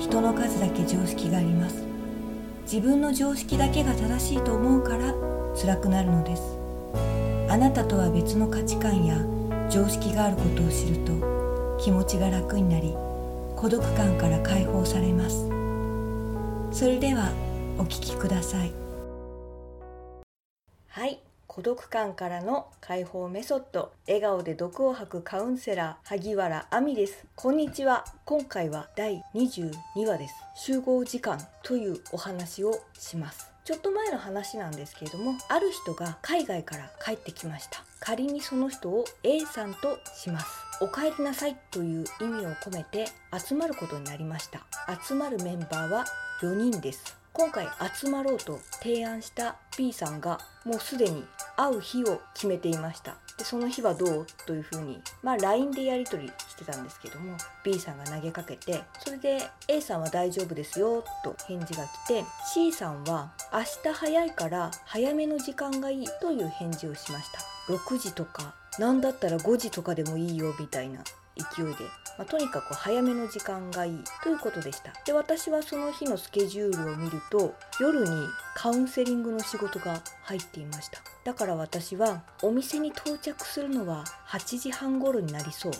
人の数だけ常識があります。自分の常識だけが正しいと思うから辛くなるのです。あなたとは別の価値観や常識があることを知ると気持ちが楽になり孤独感から解放されます。それではお聴きください。孤独感からの解放メソッド。笑顔で毒を吐くカウンセラー萩原亜美です。こんにちは。今回は第22話です。集合時間というお話をします。ちょっと前の話なんですけれどもある人が海外から帰ってきました。仮にその人を A さんとします。お帰りなさいという意味を込めて集まることになりました。集まるメンバーは4人です。今回集まろうと提案した B さんがもうすでに会う日を決めていました。でその日はどう？というふうに、まあ、LINE でやり取りしてたんですけども B さんが投げかけてそれで A さんは大丈夫ですよと返事が来て C さんは明日早いから早めの時間がいいという返事をしました。6時とか何だったら5時とかでもいいよみたいな勢いでまあ、とにかく早めの時間がいいということでした。で私はその日のスケジュールを見ると夜にカウンセリングの仕事が入っていました。だから私はお店に到着するのは8時半頃になりそうと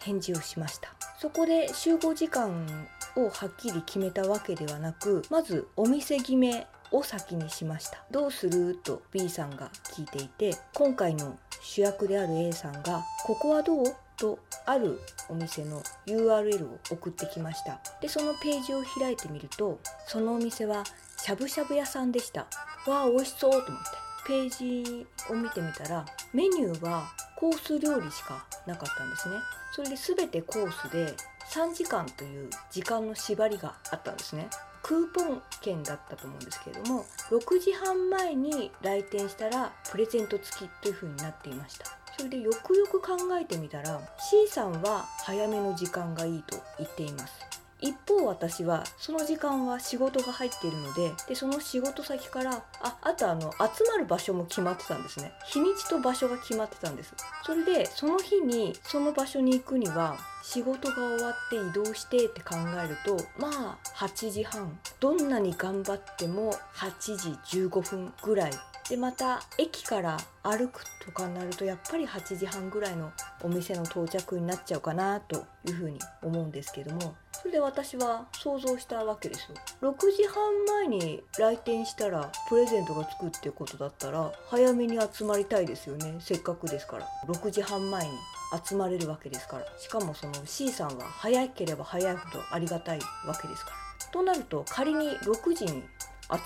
返事をしました。そこで集合時間をはっきり決めたわけではなくまずお店決めを先にしました。どうすると B さんが聞いていて今回の主役である A さんが「ここはどう?」とあるお店の URL を送ってきました。でそのページを開いてみるとそのお店はしゃぶしゃぶ屋さんでした。わあ美味しそうと思って。ページを見てみたらメニューはコース料理しかなかったんですね。それで全てコースで3時間という時間の縛りがあったんですね。クーポン券だったと思うんですけれども6時半前に来店したらプレゼント付きという風になっていました。それでよくよく考えてみたら C さんは早めの時間がいいと言っています。一方私はその時間は仕事が入っているのででその仕事先からああとあの集まる場所も決まってたんですね。日にちと場所が決まってたんです。それでその日にその場所に行くには仕事が終わって移動してって考えるとまあ8時半。どんなに頑張っても8時15分ぐらい。でまた駅から歩くとかになるとやっぱり8時半ぐらいのお店の到着になっちゃうかなというふうに思うんですけども。それで私は想像したわけですよ。6時半前に来店したらプレゼントがつくっていうことだったら早めに集まりたいですよね。せっかくですから。6時半前に集まれるわけですから。しかもその C さんは早ければ早いほどありがたいわけですから。となると仮に6時に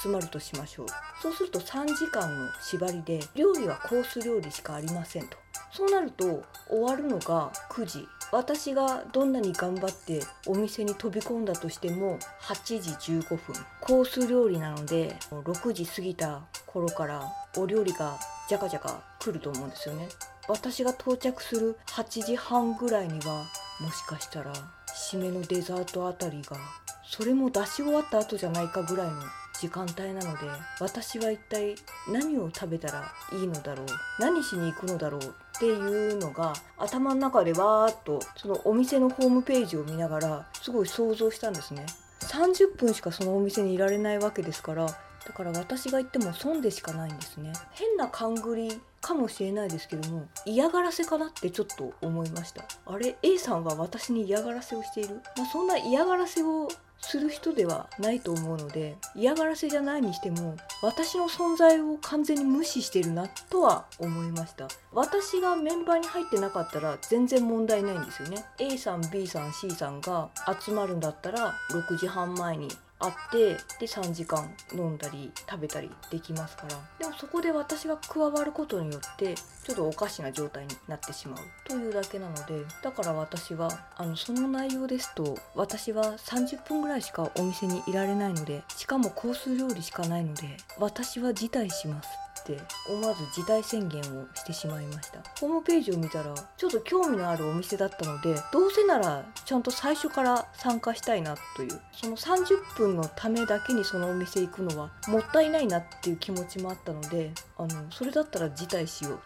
集まるとしましょう。そうすると3時間の縛りで料理はコース料理しかありませんと。そうなると終わるのが9時。私がどんなに頑張ってお店に飛び込んだとしても8時15分。コース料理なので6時過ぎた頃からお料理がジャカジャカ来ると思うんですよね。私が到着する8時半ぐらいにはもしかしたら締めのデザートあたりがそれも出し終わった後じゃないかぐらいの時間帯なので私は一体何を食べたらいいのだろう何しに行くのだろうっていうのが頭の中でわーっとそのお店のホームページを見ながらすごい想像したんですね。30分しかそのお店にいられないわけですからだから私が言っても損でしかないんですね。変な勘繰りかもしれないですけども嫌がらせかなってちょっと思いました。あれ？A さんは私に嫌がらせをしている、まあ、そんな嫌がらせをする人ではないと思うので嫌がらせじゃないにしても私の存在を完全に無視してるなとは思いました。私がメンバーに入ってなかったら全然問題ないんですよね。A さん B さん C さんが集まるんだったら6時半前にあってで3時間飲んだり食べたりできますから。でもそこで私が加わることによってちょっとおかしな状態になってしまう。というだけなのでだから私はあのその内容ですと私は30分ぐらいしかお店にいられないのでしかもコース料理しかないので私は辞退します。って思わず辞退宣言をしてしまいました。ホームページを見たらちょっと興味のあるお店だったのでどうせならちゃんと最初から参加したいなというその30分のためだけにそのお店行くのはもったいないなっていう気持ちもあったのであのそれだったら辞退しよう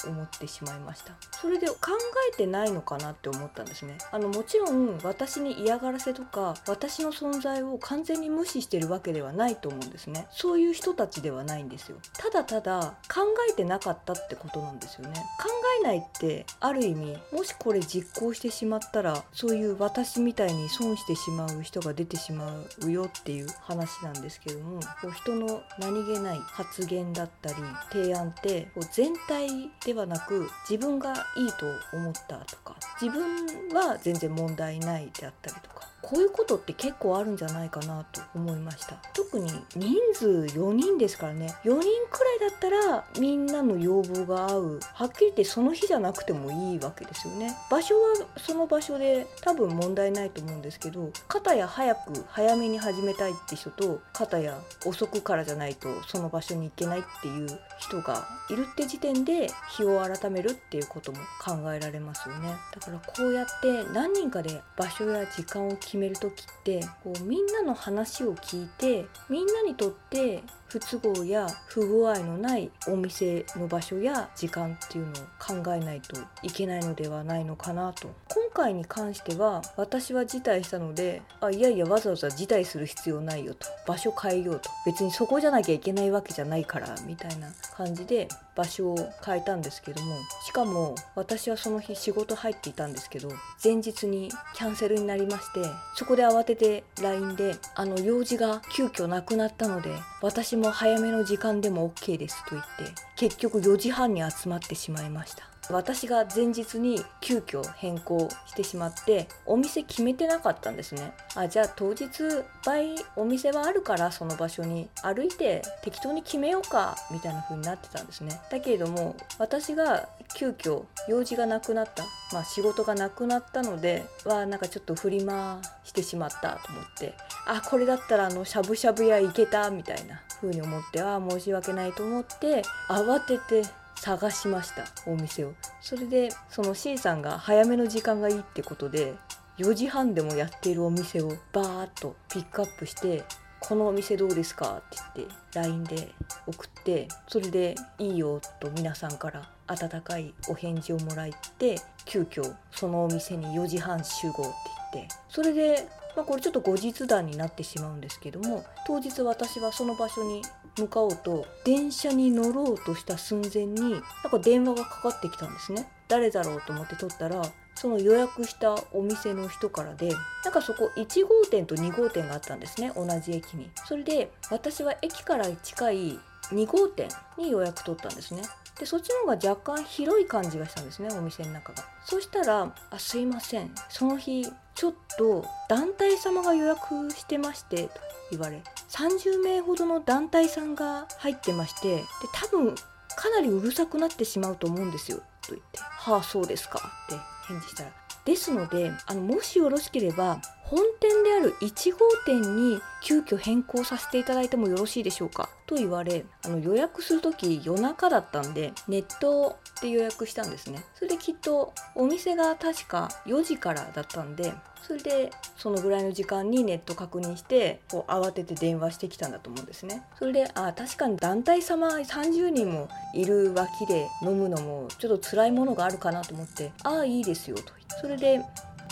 と思ってしまいました。それで考えてないのかなって思ったんですね。あのもちろん私に嫌がらせとか私の存在を完全に無視してるわけではないと思うんですね。そういう人たちではないんですよ。ただただ考えてなかったってことなんですよね。考えないってある意味もしこれ実行してしまったらそういう私みたいに損してしまう人が出てしまうよっていう話なんですけども人の何気ない発言だったり提案ってこう全体ではなく自分がいいと思ったとか自分は全然問題ないであったりとかこういうことって結構あるんじゃないかなと思いました。特に人数4人ですからね。4人くらいだったらみんなの要望が合う。はっきり言ってその日じゃなくてもいいわけですよね。場所はその場所で多分問題ないと思うんですけど片や早く早めに始めたいって人と片や遅くからじゃないとその場所に行けないっていう人がいるって時点で日を改めるっていうことも考えられますよね。だからこうやって何人かで場所や時間を決決める時ってこうみんなの話を聞いてみんなにとって不都合や不具合のないお店の場所や時間っていうのを考えないといけないのではないのかなと。今回に関しては私は辞退したのであいやいやわざわざ辞退する必要ないよと。場所変えようと。別にそこじゃなきゃいけないわけじゃないからみたいな感じで場所を変えたんですけどもしかも私はその日仕事入っていたんですけど前日にキャンセルになりましてそこで慌てて LINE であの用事が急遽なくなったので私も早めの時間でも OK ですと言って結局4時半に集まってしまいました。私が前日に急遽変更してしまってお店決めてなかったんですね。あじゃあ当日いっぱいお店はあるからその場所に歩いて適当に決めようかみたいな風になってたんですね。だけれども私が急遽用事がなくなった。まあ仕事がなくなったのではなんかちょっと振り回してしまったと思って。あこれだったらあのしゃぶしゃぶ屋行けたみたいな風に思ってあ申し訳ないと思って慌てて探しましたお店を。それでその C さんが早めの時間がいいってことで4時半でもやっているお店をバーッとピックアップして「このお店どうですか?」って言って LINE で送ってそれで「いいよ」と皆さんから温かいお返事をもらって急遽そのお店に4時半集合って言ってそれでまあ、これちょっと後日談になってしまうんですけども当日私はその場所に向かおうと電車に乗ろうとした寸前になんか電話がかかってきたんですね。誰だろうと思って取ったらその予約したお店の人からでなんかそこ1号店と2号店があったんですね同じ駅に。それで私は駅から近い2号店に予約取ったんですね。でそっちの方が若干広い感じがしたんですねお店の中が。そしたら「あすいませんその日ちょっと団体様が予約してまして」と言われ30名ほどの団体さんが入ってましてで多分かなりうるさくなってしまうと思うんですよと言って「はあそうですか」って返事したらですのであのもしよろしければ本店である1号店に急遽変更させていただいてもよろしいでしょうかと言われあの予約する時夜中だったんでネットで予約したんですね。それできっとお店が確か4時からだったんでそれでそのぐらいの時間にネット確認してこう慌てて電話してきたんだと思うんですね。それであ確かに団体様30人もいる脇で飲むのもちょっと辛いものがあるかなと思ってああいいですよと。それで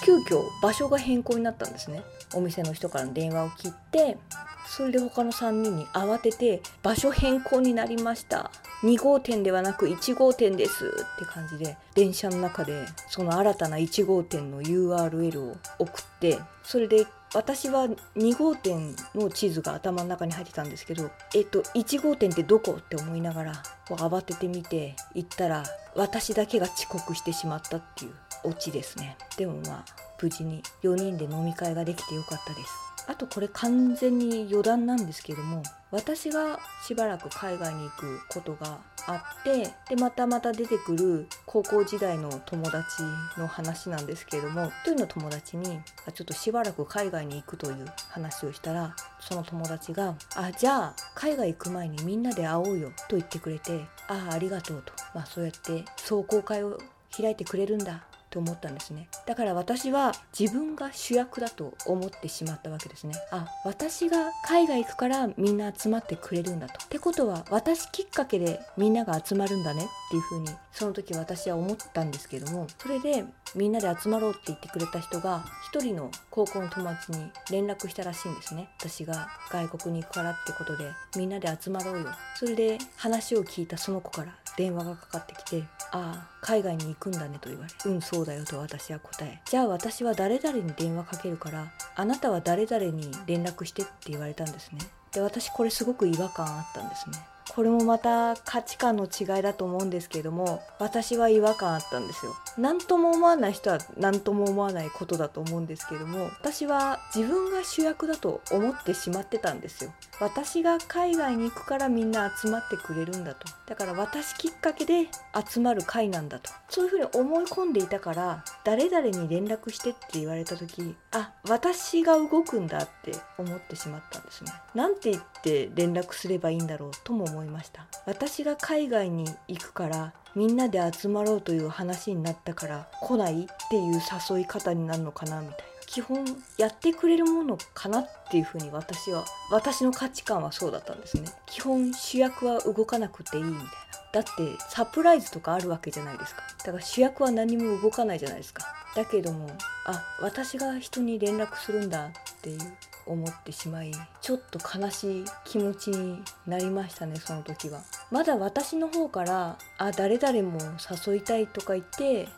急遽場所が変更になったんですね。お店の人からの電話を切ってそれで他の3人に慌てて場所変更になりました。2号店ではなく1号店です。って感じで電車の中でその新たな1号店の URL を送ってそれで私は2号店の地図が頭の中に入ってたんですけどえっと1号店ってどこ？って思いながら慌ててみて行ったら私だけが遅刻してしまったっていう。オチですね。でもまあ無事に4人で飲み会ができてよかったです。あとこれ完全に余談なんですけども私がしばらく海外に行くことがあってでまたまた出てくる高校時代の友達の話なんですけれども一人の友達にちょっとしばらく海外に行くという話をしたらその友達が「あじゃあ海外行く前にみんなで会おうよ」と言ってくれて「ああありがとう」と、まあ、そうやって壮行会を開いてくれるんだと思ったんですね。だから私は自分が主役だと思ってしまったわけですね。あ私が海外行くからみんな集まってくれるんだと。ってことは私きっかけでみんなが集まるんだね。っていうふうにその時私は思ったんですけども。それでみんなで集まろうって言ってくれた人が一人の高校の友達に連絡したらしいんですね。私が外国に行くからってことでみんなで集まろうよ。それで話を聞いたその子から電話がかかってきて「ああ海外に行くんだね」と言われ「うんそうだよ」と私は答え「じゃあ私は誰々に電話かけるからあなたは誰々に連絡して」って言われたんですね。で私これすごく違和感あったんですね。これもまた価値観の違いだと思うんですけれども私は違和感あったんですよ。何とも思わない人は何とも思わないことだと思うんですけれども私は自分が主役だと思ってしまってたんですよ。私が海外に行くからみんな集まってくれるんだと。だから私きっかけで集まる会なんだと。そういうふうに思い込んでいたから誰々に連絡してって言われた時あ私が動くんだって思ってしまったんですね。なんて言って連絡すればいいんだろうとも思いました。私が海外に行くからみんなで集まろうという話になったから来ないっていう誘い方になるのかなみたいな。基本やってくれるものかなっていうふうに私は私の価値観はそうだったんですね。基本主役は動かなくていいみたいな。だってサプライズとかあるわけじゃないですか。だから主役は何も動かないじゃないですか。だけどもあ私が人に連絡するんだっていう思ってしまいちょっと悲しい気持ちになりましたねその時は。まだ私の方からあ誰々も誘いたいとか言って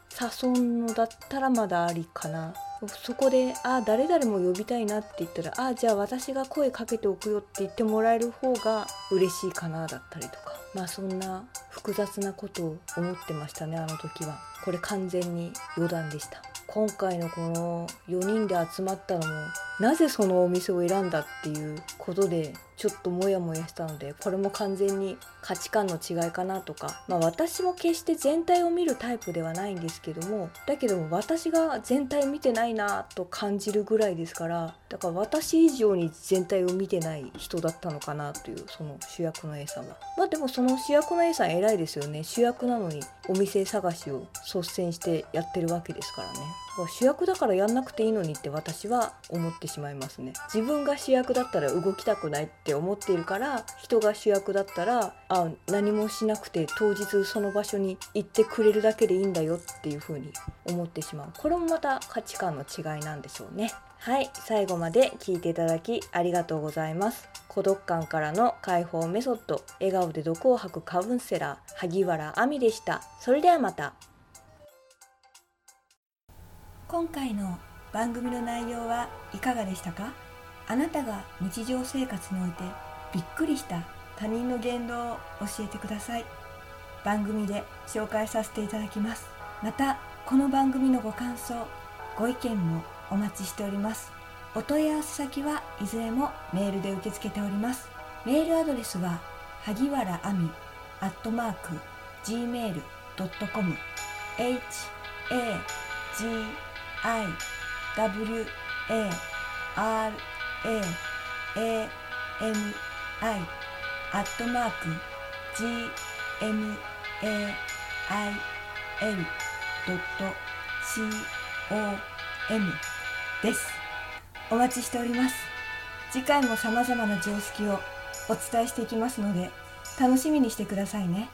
誘うのだったらまだありかな。そこで「あ誰々も呼びたいな」って言ったら「あじゃあ私が声かけておくよ」って言ってもらえる方が嬉しいかなだったりとか。まあそんな複雑なことを思ってましたねあの時は。これ完全に余談でした。今回のこの4人で集まったのもなぜそのお店を選んだっていうことでちょっとモヤモヤしたのでこれも完全に価値観の違いかなとか。まあ私も決して全体を見るタイプではないんですけどもだけども私が全体見てないなと感じるぐらいですからだから私以上に全体を見てない人だったのかなというその主役の A さんは。まあでもその主役の A さん偉いですよね。主役なのにお店探しを率先してやってるわけですからね。主役だからやんなくていいのにって私は思ってしまいますね。自分が主役だったら動きたくない。って思っているから人が主役だったらあ何もしなくて当日その場所に行ってくれるだけでいいんだよっていう風に思ってしまう。これもまた価値観の違いなんでしょうね。はい。最後まで聞いていただきありがとうございます。孤独感からの解放メソッド笑顔で毒を吐くカウンセラー萩原亜美でした。それではまた。今回の番組の内容はいかがでしたか？あなたが日常生活においてびっくりした他人の言動を教えてください。番組で紹介させていただきます。またこの番組のご感想ご意見もお待ちしております。お問い合わせ先はいずれもメールで受け付けております。メールアドレスは萩原亜美アットマーク gmail.com h a g i w a r a a m i アットマーク gmail.com ですお待ちしております次回も様々な常識をお伝えしていきますので楽しみにしてくださいね。